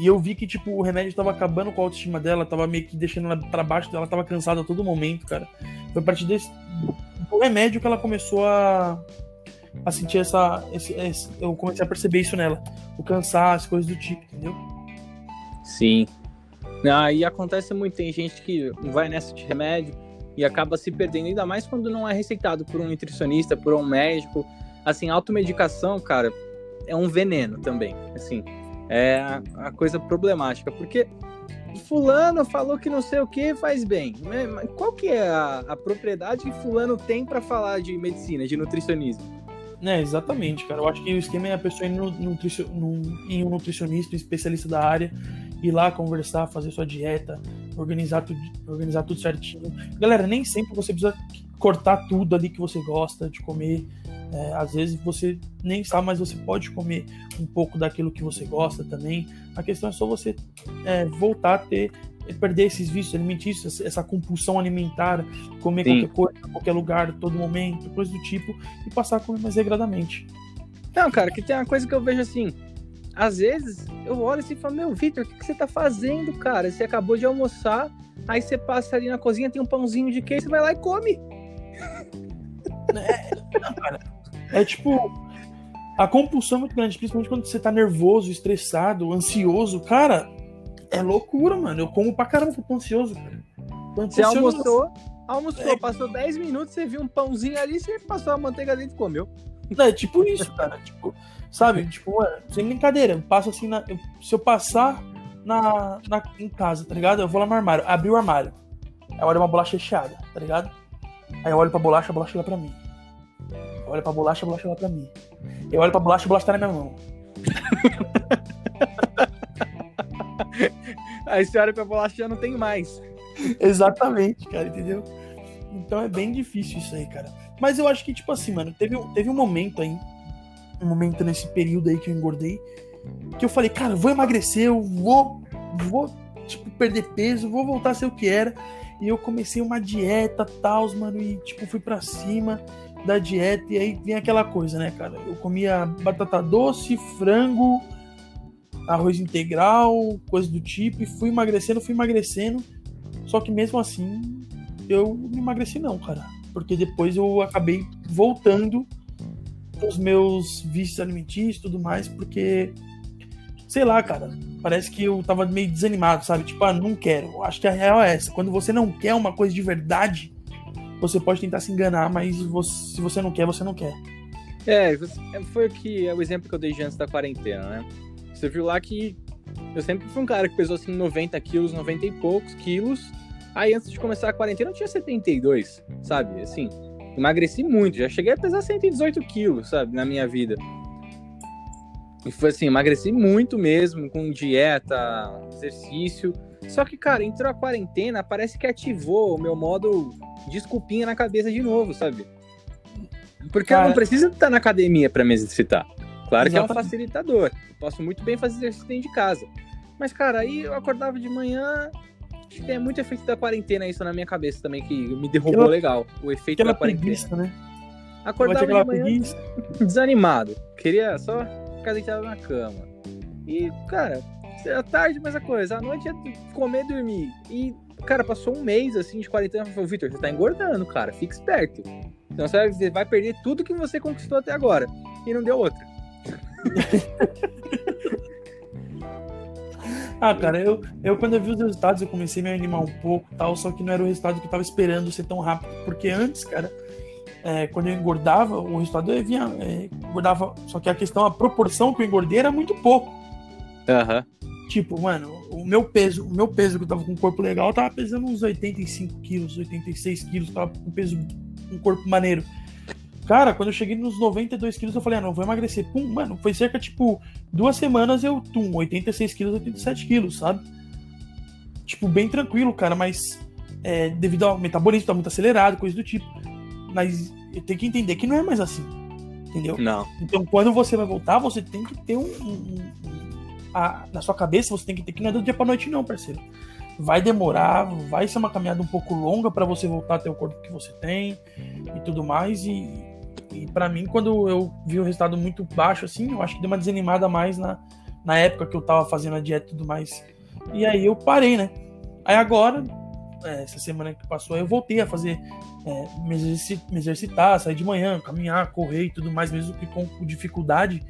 E eu vi que, tipo, o remédio tava acabando com a autoestima dela, tava meio que deixando ela pra baixo, ela tava cansada a todo momento, cara. Foi a partir desse do remédio que ela começou a, a sentir essa. Esse, esse, eu comecei a perceber isso nela. O cansaço, coisas do tipo, entendeu? Sim. Ah, e acontece muito, tem gente que vai nessa de remédio e acaba se perdendo, ainda mais quando não é receitado por um nutricionista, por um médico. Assim, automedicação, cara, é um veneno também. Assim, é a, coisa problemática, porque fulano falou que não sei o que faz bem. Mas qual que é a, a propriedade que fulano tem para falar de medicina, de nutricionismo? É, exatamente, cara. Eu acho que o esquema é a pessoa ir em um nutricionista, um especialista da área, ir lá conversar, fazer sua dieta, organizar tudo, organizar tudo certinho. Galera, nem sempre você precisa cortar tudo ali que você gosta de comer. É, às vezes você nem sabe, mas você pode comer um pouco daquilo que você gosta também. A questão é só você é, voltar a ter, perder esses vícios alimentícios, essa compulsão alimentar, comer Sim. qualquer coisa, qualquer lugar, todo momento, coisa do tipo, e passar a comer mais regradamente. Não, cara, que tem uma coisa que eu vejo assim. Às vezes eu olho assim e falo, meu, Vitor, o que, que você tá fazendo, cara? Você acabou de almoçar, aí você passa ali na cozinha, tem um pãozinho de queijo, você vai lá e come. [laughs] É, não, cara, é tipo. A compulsão é muito grande, principalmente quando você tá nervoso, estressado, ansioso. Cara, é loucura, mano. Eu como pra caramba, tô ansioso, cara. você almoçou, almoçou, é... passou 10 minutos, você viu um pãozinho ali, você passou a manteiga dentro e comeu. É tipo isso, cara. Tipo, sabe? Tipo, é, sem brincadeira. Eu passo assim na. Eu, se eu passar na, na, em casa, tá ligado? Eu vou lá no armário, abri o armário. Aí eu olho uma bolacha recheada, tá ligado? Aí eu olho pra bolacha, a bolacha chega pra mim. Eu olho pra bolacha, a bolacha lá pra mim. Eu olho pra bolacha, a bolacha tá na minha mão. [laughs] Aí você olha pra bolacha já não tem mais. Exatamente, cara, entendeu? Então é bem difícil isso aí, cara. Mas eu acho que, tipo assim, mano, teve, teve um momento aí, um momento nesse período aí que eu engordei, que eu falei, cara, vou emagrecer, eu vou, vou, tipo, perder peso, vou voltar a ser o que era. E eu comecei uma dieta, tal, mano, e, tipo, fui pra cima. da dieta e aí vem aquela coisa, né, cara? Eu comia batata doce, frango, arroz integral, coisa do tipo, e fui emagrecendo, fui emagrecendo. Só que mesmo assim, eu não emagreci não, cara. Porque depois eu acabei voltando os meus vícios alimentícios e tudo mais, porque sei lá, cara, parece que eu tava meio desanimado, sabe? Tipo, ah, não quero. Acho que a real é essa. Quando você não quer uma coisa de verdade, você pode tentar se enganar, mas você, se você não quer, você não quer. É, foi o que é o exemplo que eu dei antes da quarentena, né? Você viu lá que eu sempre fui um cara que pesou assim 90 quilos, 90 e poucos quilos. Aí antes de começar a quarentena eu tinha 72, sabe? Assim, emagreci muito, já cheguei a pesar 118 quilos, sabe, na minha vida. E foi assim, emagreci muito mesmo, com dieta, exercício. Só que, cara, entrou a quarentena, parece que ativou o meu modo desculpinha na cabeça de novo, sabe? Porque cara... eu não preciso estar na academia para me exercitar. Claro Exatamente. que é um facilitador. Eu posso muito bem fazer exercício dentro de casa. Mas, cara, aí eu acordava de manhã. Acho que tem muito efeito da quarentena isso na minha cabeça também, que me derrubou aquela, legal. O efeito da quarentena. Preguiça, né? Acordava de manhã preguiça. [laughs] desanimado. Queria só ficar deitado na cama. E, cara, à tarde, mesma coisa. À noite é comer e dormir. E, cara, passou um mês assim de quarentena. Falei, Vitor, você tá engordando, cara. Fica esperto. Então você vai perder tudo que você conquistou até agora. E não deu outra. [laughs] ah, cara, eu, eu quando eu vi os resultados, eu comecei a me animar um pouco tal, só que não era o resultado que eu tava esperando ser tão rápido. Porque antes, cara, é, quando eu engordava, o resultado eu vinha, é, engordava, só que a questão, a proporção que eu engordei era muito pouco. Aham. Uhum. Tipo, mano, o meu peso, o meu peso que eu tava com um corpo legal, eu tava pesando uns 85 quilos, 86 quilos, tava com peso, um corpo maneiro. Cara, quando eu cheguei nos 92 quilos, eu falei, ah, não, vou emagrecer. Pum, mano, foi cerca, tipo, duas semanas eu, tum, 86 quilos, 87 quilos, sabe? Tipo, bem tranquilo, cara, mas é, devido ao metabolismo, tá muito acelerado, coisa do tipo. Mas tem que entender que não é mais assim. Entendeu? Não. Então, quando você vai voltar, você tem que ter um. um, um a, na sua cabeça, você tem que ter que não é do dia pra noite, não, parceiro. Vai demorar, vai ser uma caminhada um pouco longa para você voltar a ter o corpo que você tem e tudo mais. E, e para mim, quando eu vi o resultado muito baixo, assim, eu acho que deu uma desanimada mais na, na época que eu tava fazendo a dieta e tudo mais. E aí eu parei, né? Aí agora, é, essa semana que passou, eu voltei a fazer, é, me, exercitar, sair de manhã, caminhar, correr e tudo mais, mesmo que com dificuldade.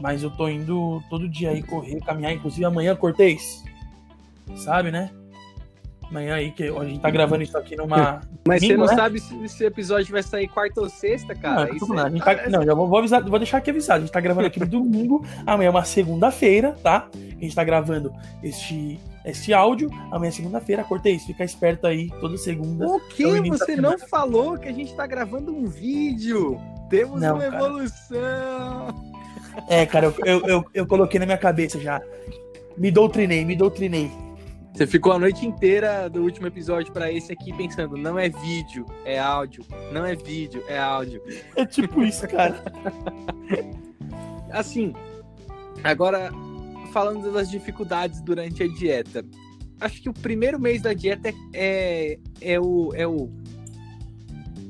Mas eu tô indo todo dia aí correr, caminhar, inclusive amanhã, Cortez. Sabe, né? Amanhã aí, que a gente tá gravando isso aqui numa. [laughs] Mas você não né? sabe se esse episódio vai sair quarta ou sexta, cara. Não, isso é... [laughs] tá... não já vou, vou, avisar, vou deixar aqui avisado. A gente tá gravando aqui no domingo, amanhã é uma segunda-feira, tá? A gente tá gravando este esse áudio. Amanhã é segunda-feira, Cortez, fica esperto aí, toda segunda. O que? É Você não falou que a gente tá gravando um vídeo? Temos não, uma cara. evolução! É, cara, eu, eu, eu, eu, coloquei na minha cabeça já. Me doutrinei, me doutrinei. Você ficou a noite inteira do último episódio para esse aqui pensando, não é vídeo, é áudio. Não é vídeo, é áudio. É tipo isso, cara. [laughs] assim, agora falando das dificuldades durante a dieta. Acho que o primeiro mês da dieta é, é, é, o, é o,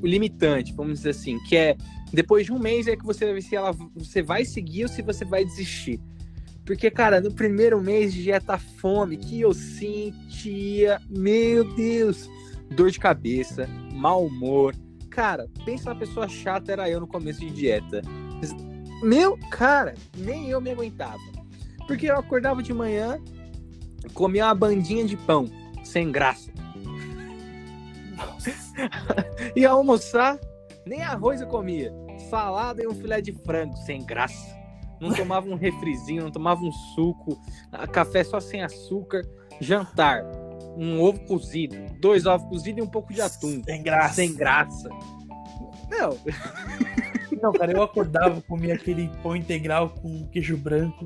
o limitante, vamos dizer assim, que é depois de um mês é que você vai ver se ela, você vai seguir ou se você vai desistir. Porque, cara, no primeiro mês de dieta fome, que eu sentia, meu Deus, dor de cabeça, mau humor. Cara, pensa na pessoa chata, era eu no começo de dieta. Meu, cara, nem eu me aguentava. Porque eu acordava de manhã, comia uma bandinha de pão, sem graça. Ia [laughs] almoçar, nem arroz eu comia. Salada e um filé de frango, sem graça. Não tomava um refrizinho, não tomava um suco, café só sem açúcar. Jantar, um ovo cozido, dois ovos cozidos e um pouco de atum. Sem graça. Sem graça. Não. Não, cara, eu acordava, comia aquele pão integral com queijo branco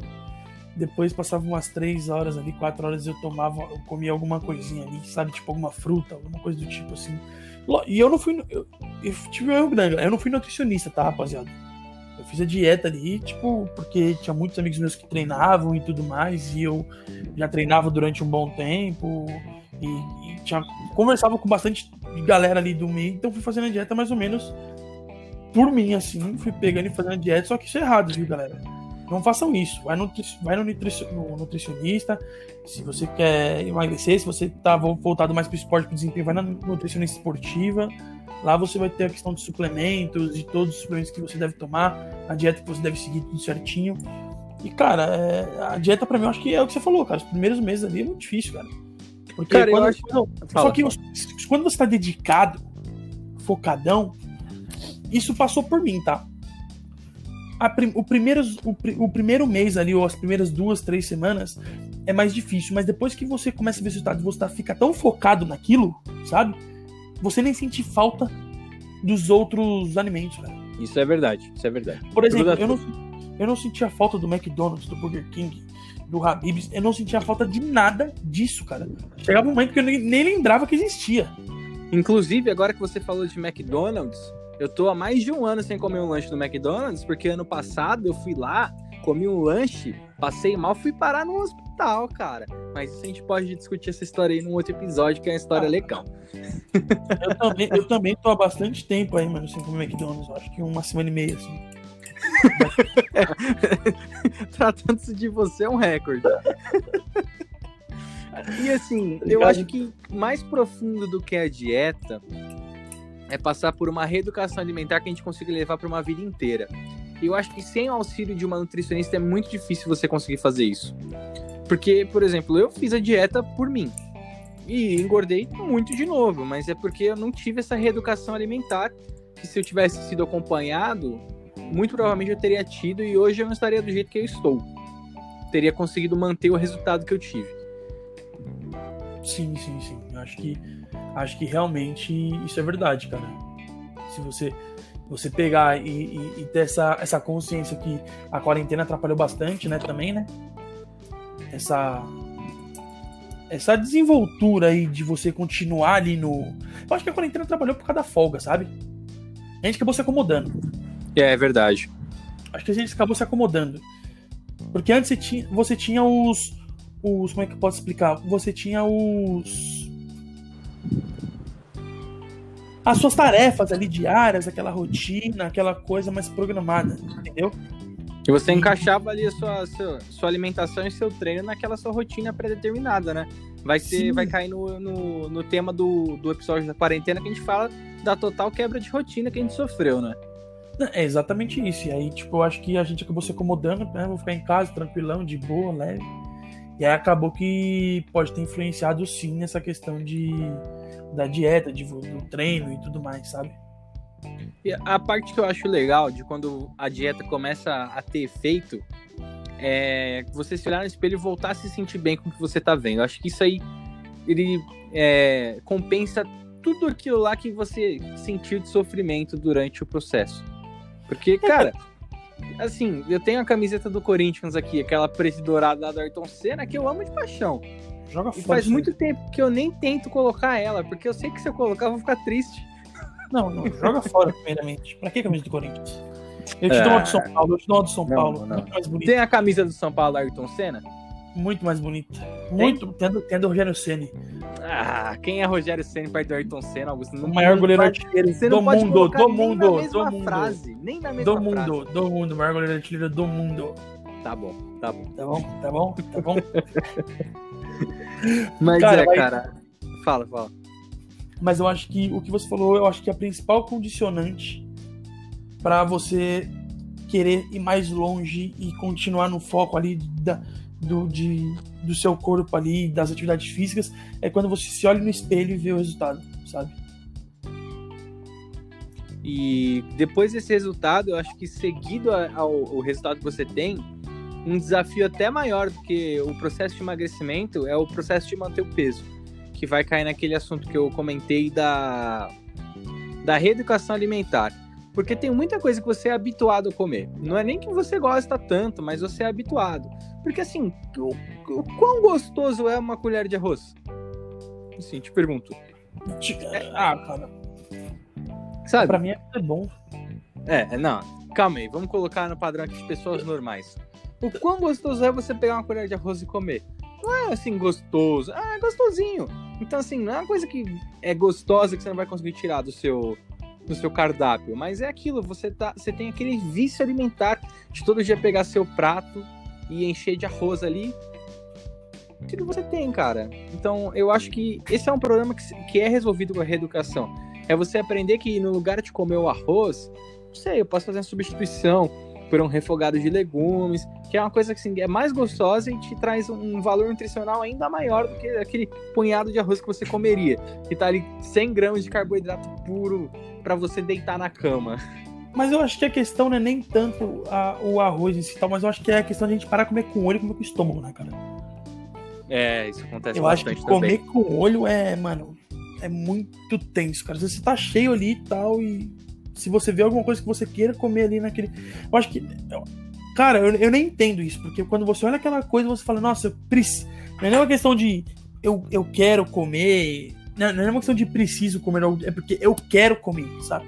depois passava umas três horas ali, quatro horas eu tomava, eu comia alguma coisinha ali, sabe? Tipo alguma fruta, alguma coisa do tipo assim. E eu não fui. Eu, eu tive um grande, eu não fui nutricionista, tá, rapaziada? Eu fiz a dieta ali, tipo, porque tinha muitos amigos meus que treinavam e tudo mais, e eu já treinava durante um bom tempo, e, e tinha, conversava com bastante galera ali do meio, então fui fazendo a dieta mais ou menos por mim, assim, fui pegando e fazendo dieta, só que isso é errado, viu, galera? Não façam isso. Vai no, vai no, no nutricionista. Se você quer emagrecer, se você tá voltado mais para o esporte, para desempenho, vai na nutricionista esportiva. Lá você vai ter a questão de suplementos, de todos os suplementos que você deve tomar, a dieta que você deve seguir tudo certinho. E, cara, é, a dieta para mim, eu acho que é o que você falou, cara. Os primeiros meses ali é muito difícil, cara. Porque cara, quando, eu acho... Não, só que quando você tá dedicado, focadão, isso passou por mim, tá? Prim, o, primeiros, o, o, primeiro mês ali, ou as primeiras duas, três semanas, é mais difícil. Mas depois que você começa a ver resultados, você tá, fica tão focado naquilo, sabe? Você nem sente falta dos outros alimentos, cara. Isso é verdade, isso é verdade. Por exemplo, eu não, eu não sentia falta do McDonald's, do Burger King, do Habib's. Eu não sentia falta de nada disso, cara. Chegava um momento que eu nem, nem lembrava que existia. Inclusive, agora que você falou de McDonald's, eu tô há mais de um ano sem comer um lanche do McDonald's, porque ano passado eu fui lá, comi um lanche, passei mal, fui parar no hospital, cara. Mas isso a gente pode discutir essa história aí num outro episódio, que é uma história ah, legal. Eu também, eu também tô há bastante tempo aí, mano, sem comer McDonald's. Acho que uma semana e meia, assim. [laughs] Tratando-se de você é um recorde. E assim, eu acho que mais profundo do que a dieta é passar por uma reeducação alimentar que a gente consiga levar para uma vida inteira. E eu acho que sem o auxílio de uma nutricionista é muito difícil você conseguir fazer isso. Porque, por exemplo, eu fiz a dieta por mim. E engordei muito de novo, mas é porque eu não tive essa reeducação alimentar. Que se eu tivesse sido acompanhado, muito provavelmente eu teria tido e hoje eu não estaria do jeito que eu estou. Teria conseguido manter o resultado que eu tive. Sim, sim, sim. Eu acho que acho que realmente isso é verdade, cara. Se você você pegar e, e, e, ter essa, essa consciência que a quarentena atrapalhou bastante, né, também, né? Essa essa desenvoltura aí de você continuar ali no. Eu acho que a quarentena atrapalhou por causa da folga, sabe? A gente acabou se acomodando. É, é verdade. Acho que a gente acabou se acomodando. Porque antes você tinha, você tinha os. os como é que eu posso explicar? Você tinha os as suas tarefas ali diárias, aquela rotina, aquela coisa mais programada, entendeu? E você encaixava ali a sua, sua, sua alimentação e seu treino naquela sua rotina pré-determinada, né? Vai ser, vai cair no, no, no, tema do, do episódio da quarentena que a gente fala da total quebra de rotina que a gente sofreu, né? É exatamente isso. E aí, tipo, eu acho que a gente acabou se acomodando, né? Vou ficar em casa, tranquilão, de boa, leve. E aí acabou que pode ter influenciado sim nessa questão de da dieta, de, do treino e tudo mais, sabe? E a parte que eu acho legal de quando a dieta começa a ter efeito é você se olhar no espelho e voltar a se sentir bem com o que você tá vendo. Eu acho que isso aí ele é, compensa tudo aquilo lá que você sentiu de sofrimento durante o processo. Porque, cara, assim, eu tenho a camiseta do Corinthians aqui, aquela preta dourada lá do Ayrton Senna, que eu amo de paixão. Joga e faz muito tempo que eu nem tento colocar ela, porque eu sei que se eu colocar eu vou ficar triste. Não, não joga fora, primeiramente. Pra que camisa do Corinthians? Eu te é... dou uma do São Paulo, eu te dou uma do São não, Paulo. Não. Tem a camisa do São Paulo Ayrton Senna? Muito mais bonita. Muito. Tendo, tendo o Rogério Ceni. Ah, quem é Rogério Ceni perto do Ayrton Senna, Augusto? o maior goleiro artilheiro do mundo, do mundo, do mundo. Frase, nem na mesma do mundo, frase. do mundo, o maior goleiro artilheiro do mundo. Tá bom, tá bom. Tá bom, tá bom, tá bom. [laughs] Mas cara, é, mas... cara. Fala, fala. Mas eu acho que o que você falou, eu acho que a principal condicionante para você querer ir mais longe e continuar no foco ali da, do, de, do seu corpo ali, das atividades físicas, é quando você se olha no espelho e vê o resultado, sabe? E depois desse resultado, eu acho que seguido ao, ao resultado que você tem, um desafio até maior do que o processo de emagrecimento é o processo de manter o peso, que vai cair naquele assunto que eu comentei da, da reeducação alimentar. Porque tem muita coisa que você é habituado a comer. Não é nem que você gosta tanto, mas você é habituado. Porque assim, o, o quão gostoso é uma colher de arroz? Assim, te pergunto. Ah, cara. Sabe? Pra mim é bom. É, não. Calma aí, vamos colocar no padrão aqui de pessoas normais. O quão gostoso é você pegar uma colher de arroz e comer? Não é assim gostoso. Ah, é gostosinho. Então, assim, não é uma coisa que é gostosa que você não vai conseguir tirar do seu no seu cardápio, mas é aquilo, você, tá, você tem aquele vício alimentar de todo dia pegar seu prato e encher de arroz ali. que você tem, cara. Então, eu acho que esse é um problema que, que é resolvido com a reeducação. É você aprender que no lugar de comer o arroz, não sei, eu posso fazer uma substituição por um refogado de legumes, que é uma coisa que assim, é mais gostosa e te traz um valor nutricional ainda maior do que aquele punhado de arroz que você comeria, que tá ali 100 gramas de carboidrato puro para você deitar na cama. Mas eu acho que a questão não é nem tanto a, o arroz em si tal, mas eu acho que é a questão de a gente parar de comer com o olho e comer com o estômago, né, cara? É, isso acontece Eu acho que comer também. com o olho é, mano, é muito tenso, cara. Você tá cheio ali e tal, e se você vê alguma coisa que você queira comer ali naquele. Eu acho que. Cara, eu, eu nem entendo isso, porque quando você olha aquela coisa, você fala, nossa, eu preciso. Não é nem uma questão de eu, eu quero comer. Não, não é uma questão de preciso comer, é porque eu quero comer, sabe?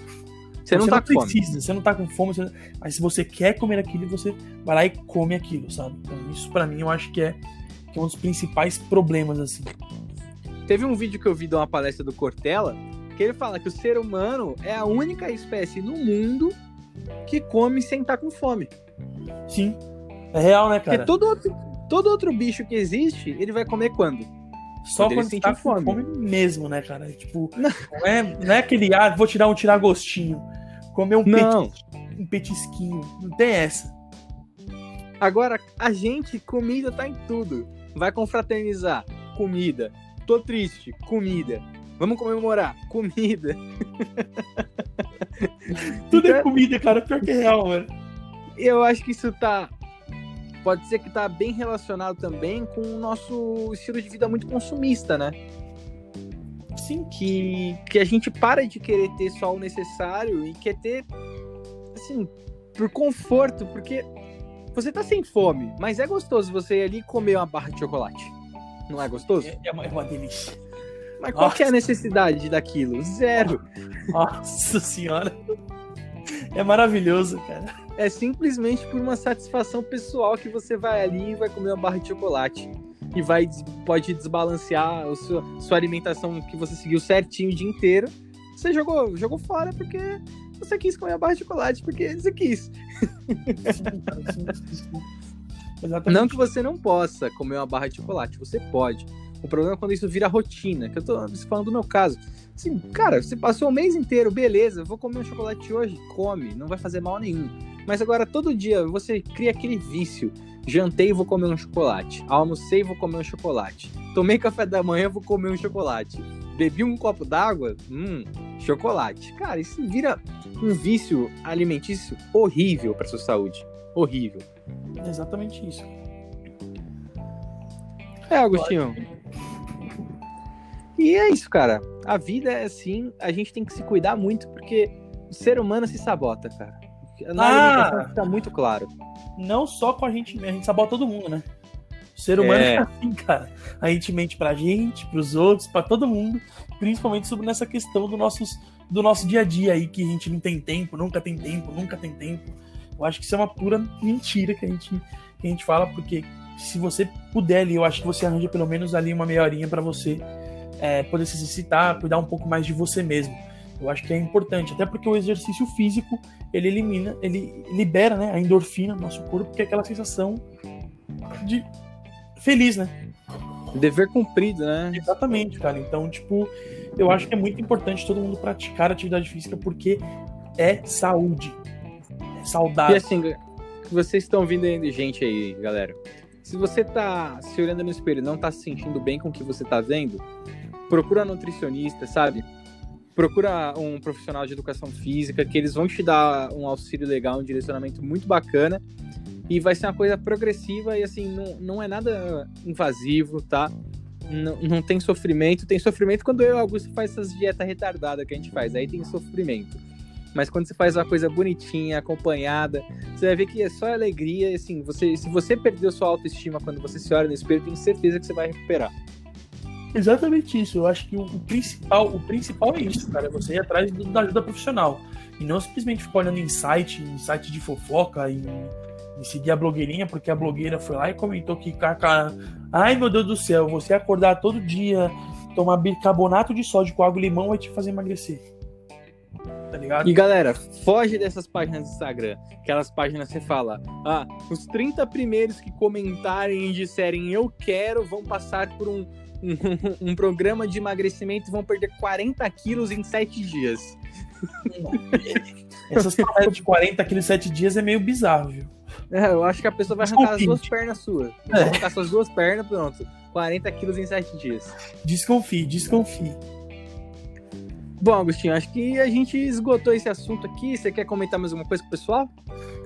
Você não, você tá não precisa, fome. você não tá com fome, você... mas se você quer comer aquilo, você vai lá e come aquilo, sabe? Então, isso para mim eu acho que é, que é um dos principais problemas, assim. Teve um vídeo que eu vi de uma palestra do Cortella que ele fala que o ser humano é a única espécie no mundo que come sem estar tá com fome. Sim. É real, né, cara? Porque todo outro, todo outro bicho que existe, ele vai comer quando? Só quando, quando tá fome. fome mesmo, né, cara? Tipo, [laughs] não. não, é, não é aquele, ah, vou tirar um tiragostinho. Comer um, não. um petisquinho. Não tem essa. Agora, a gente, comida tá em tudo. Vai confraternizar, comida. Tô triste, comida. Vamos comemorar. Comida. [laughs] Tudo é então, é comida, cara. Pior que é real, mano. Eu acho que isso tá. Pode ser que tá bem relacionado também com o nosso estilo de vida muito consumista, né? Sim. Que, que a gente para de querer ter só o necessário e quer ter, assim, por conforto, porque você tá sem fome, mas é gostoso você ir ali comer uma barra de chocolate. Não é gostoso? É, é, uma, é uma delícia. Mas qual que é a necessidade daquilo? Zero. Nossa senhora. [laughs] É maravilhoso, cara. É simplesmente por uma satisfação pessoal que você vai ali e vai comer uma barra de chocolate. E vai, pode desbalancear a sua, sua alimentação que você seguiu certinho o dia inteiro. Você jogou, jogou fora porque você quis comer a barra de chocolate, porque você quis. Exatamente. [laughs] Não que você não possa comer uma barra de chocolate, você pode. O problema é quando isso vira rotina, que eu tô falando do meu caso. Assim, cara, você passou o mês inteiro, beleza, vou comer um chocolate hoje, come, não vai fazer mal nenhum. Mas agora todo dia você cria aquele vício. Jantei vou comer um chocolate. Almocei vou comer um chocolate. Tomei café da manhã vou comer um chocolate. Bebi um copo d'água, hum, chocolate. Cara, isso vira um vício alimentício horrível para sua saúde. Horrível. exatamente isso. É, Agostinho. E é isso, cara. A vida é assim, a gente tem que se cuidar muito, porque o ser humano se sabota, cara. Na ah, fica muito claro. Não só com a gente, a gente sabota todo mundo, né? O ser humano é, é assim, cara. A gente mente pra gente, pros outros, pra todo mundo, principalmente sobre nessa questão do, nossos, do nosso dia a dia aí, que a gente não tem tempo, nunca tem tempo, nunca tem tempo. Eu acho que isso é uma pura mentira que a gente, que a gente fala, porque se você puder ali, eu acho que você arranja pelo menos ali uma meia horinha para você é, poder se exercitar, cuidar um pouco mais de você mesmo. Eu acho que é importante, até porque o exercício físico ele elimina, ele libera né, a endorfina no nosso corpo, que é aquela sensação de feliz, né? Dever cumprido, né? Exatamente, cara. Então, tipo, eu acho que é muito importante todo mundo praticar atividade física porque é saúde. É saudável. E assim, vocês estão vindo aí gente aí, galera. Se você tá se olhando no espelho e não tá se sentindo bem com o que você tá vendo, procura nutricionista, sabe? Procura um profissional de educação física, que eles vão te dar um auxílio legal, um direcionamento muito bacana. E vai ser uma coisa progressiva e assim, não, não é nada invasivo, tá? Não, não tem sofrimento. Tem sofrimento quando eu e o Augusto faz essas dietas retardadas que a gente faz. Aí tem sofrimento. Mas quando você faz uma coisa bonitinha, acompanhada, você vai ver que é só alegria. E, assim, você, se você perdeu sua autoestima quando você se olha no espelho, tenho certeza que você vai recuperar. Exatamente isso. Eu acho que o, o, principal, o principal é isso, cara. É você ir atrás do, da ajuda profissional. E não simplesmente ficar olhando em site, em site de fofoca, em, em, seguir a blogueirinha, porque a blogueira foi lá e comentou que, cara, ai meu Deus do céu, você acordar todo dia, tomar bicarbonato de sódio com água e limão vai te fazer emagrecer. Tá ligado? E galera, foge dessas páginas do Instagram. Aquelas páginas que você fala, ah, os 30 primeiros que comentarem e disserem eu quero vão passar por um, um, [laughs] um programa de emagrecimento e vão perder 40 quilos em 7 dias. Essas promessas de 40 quilos em 7 dias é meio bizarro, viu? É, eu acho que a pessoa vai arrancar as duas pernas suas. Vai arrancar suas duas pernas, pronto. 40 quilos em 7 dias. Desconfie, desconfie. Bom, Agostinho, acho que a gente esgotou esse assunto aqui. Você quer comentar mais alguma coisa com o pessoal?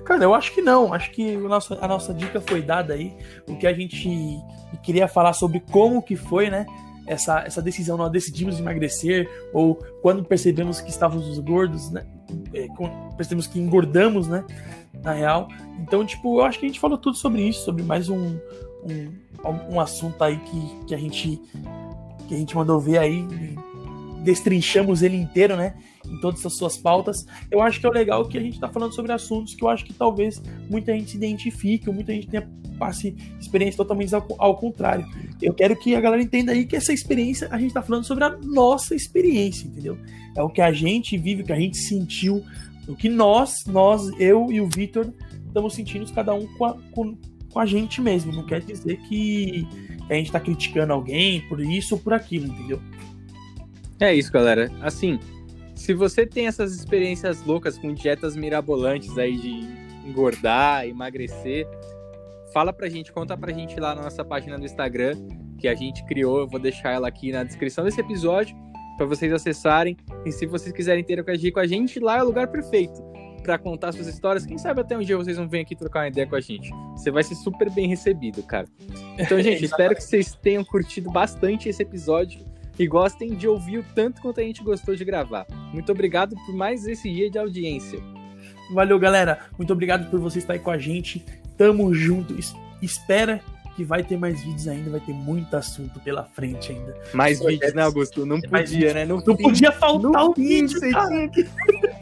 Cara, eu acho que não. Acho que a nossa, a nossa dica foi dada aí. O que a gente queria falar sobre como que foi, né? Essa, essa decisão, nós decidimos emagrecer, ou quando percebemos que estávamos gordos, né? É, percebemos que engordamos, né? Na real. Então, tipo, eu acho que a gente falou tudo sobre isso, sobre mais um, um, um assunto aí que, que, a gente, que a gente mandou ver aí destrinchamos ele inteiro, né? Em todas as suas pautas. Eu acho que é o legal que a gente está falando sobre assuntos que eu acho que talvez muita gente se identifique, ou muita gente tenha passe experiência totalmente ao, ao, contrário. Eu quero que a galera entenda aí que essa experiência, a gente está falando sobre a nossa experiência, entendeu? É o que a gente vive, o que a gente sentiu, o que nós, nós, eu e o Vitor, estamos sentindo cada um com a, com, com a gente mesmo. Não quer dizer que a gente está criticando alguém por isso ou por aquilo, entendeu? É isso, galera. Assim, se você tem essas experiências loucas com dietas mirabolantes aí de engordar, emagrecer, fala pra gente, conta pra gente lá na nossa página do Instagram que a gente criou. Eu vou deixar ela aqui na descrição desse episódio para vocês acessarem. E se vocês quiserem interagir com a gente, lá é o lugar perfeito para contar suas histórias. Quem sabe até um dia vocês vão vir aqui trocar uma ideia com a gente. Você vai ser super bem recebido, cara. Então, [laughs] gente, espero que vocês tenham curtido bastante esse episódio e gostem de ouvir o tanto quanto a gente gostou de gravar. Muito obrigado por mais esse dia de audiência. Valeu, galera. Muito obrigado por você estar aí com a gente. Tamo junto. Espera que vai ter mais vídeos ainda, vai ter muito assunto pela frente ainda. Mais vídeos, né, Augusto? Não podia, né? Não podia faltar o vídeo, cara.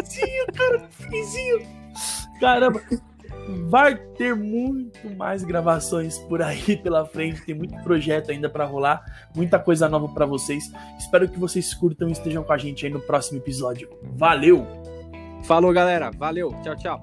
Tinha, cara, Caramba. Vai ter muito mais gravações por aí [laughs] pela frente, tem muito projeto ainda para rolar, muita coisa nova para vocês. Espero que vocês curtam e estejam com a gente aí no próximo episódio. Valeu! Falou, galera. Valeu. Tchau, tchau.